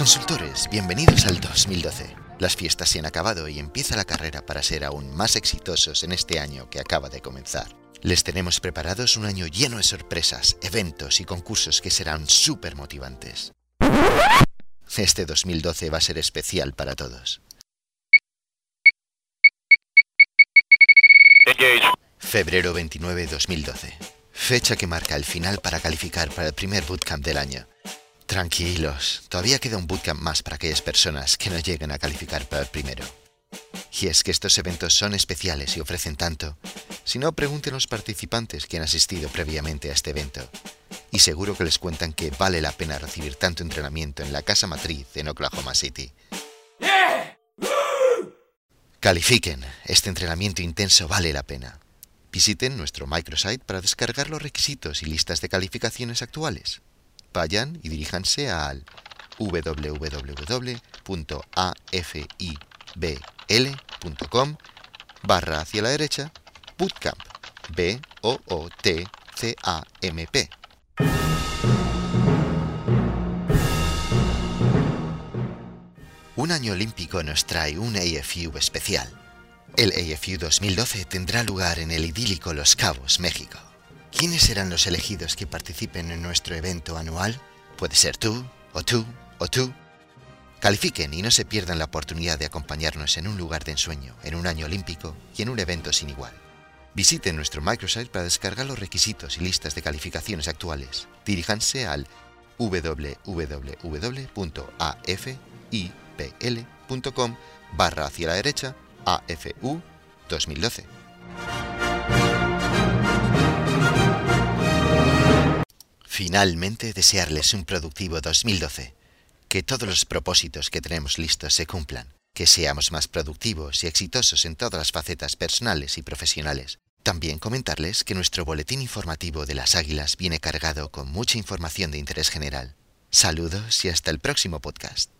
Consultores, bienvenidos al 2012. Las fiestas se han acabado y empieza la carrera para ser aún más exitosos en este año que acaba de comenzar. Les tenemos preparados un año lleno de sorpresas, eventos y concursos que serán súper motivantes. Este 2012 va a ser especial para todos. Febrero 29 2012. Fecha que marca el final para calificar para el primer bootcamp del año. Tranquilos, todavía queda un bootcamp más para aquellas personas que no lleguen a calificar para el primero. Y es que estos eventos son especiales y ofrecen tanto. Si no, pregunten a los participantes que han asistido previamente a este evento. Y seguro que les cuentan que vale la pena recibir tanto entrenamiento en la casa matriz en Oklahoma City. Califiquen, este entrenamiento intenso vale la pena. Visiten nuestro microsite para descargar los requisitos y listas de calificaciones actuales vayan y diríjanse al www.afibl.com barra hacia la derecha bootcamp B O O T C A M P. Un año olímpico nos trae un AFU especial. El AFU 2012 tendrá lugar en el idílico Los Cabos, México. ¿Quiénes serán los elegidos que participen en nuestro evento anual? Puede ser tú, o tú, o tú. Califiquen y no se pierdan la oportunidad de acompañarnos en un lugar de ensueño, en un año olímpico y en un evento sin igual. Visiten nuestro microsite para descargar los requisitos y listas de calificaciones actuales. Diríjanse al www.afipl.com barra hacia la derecha AFU 2012. Finalmente, desearles un productivo 2012. Que todos los propósitos que tenemos listos se cumplan. Que seamos más productivos y exitosos en todas las facetas personales y profesionales. También comentarles que nuestro boletín informativo de las águilas viene cargado con mucha información de interés general. Saludos y hasta el próximo podcast.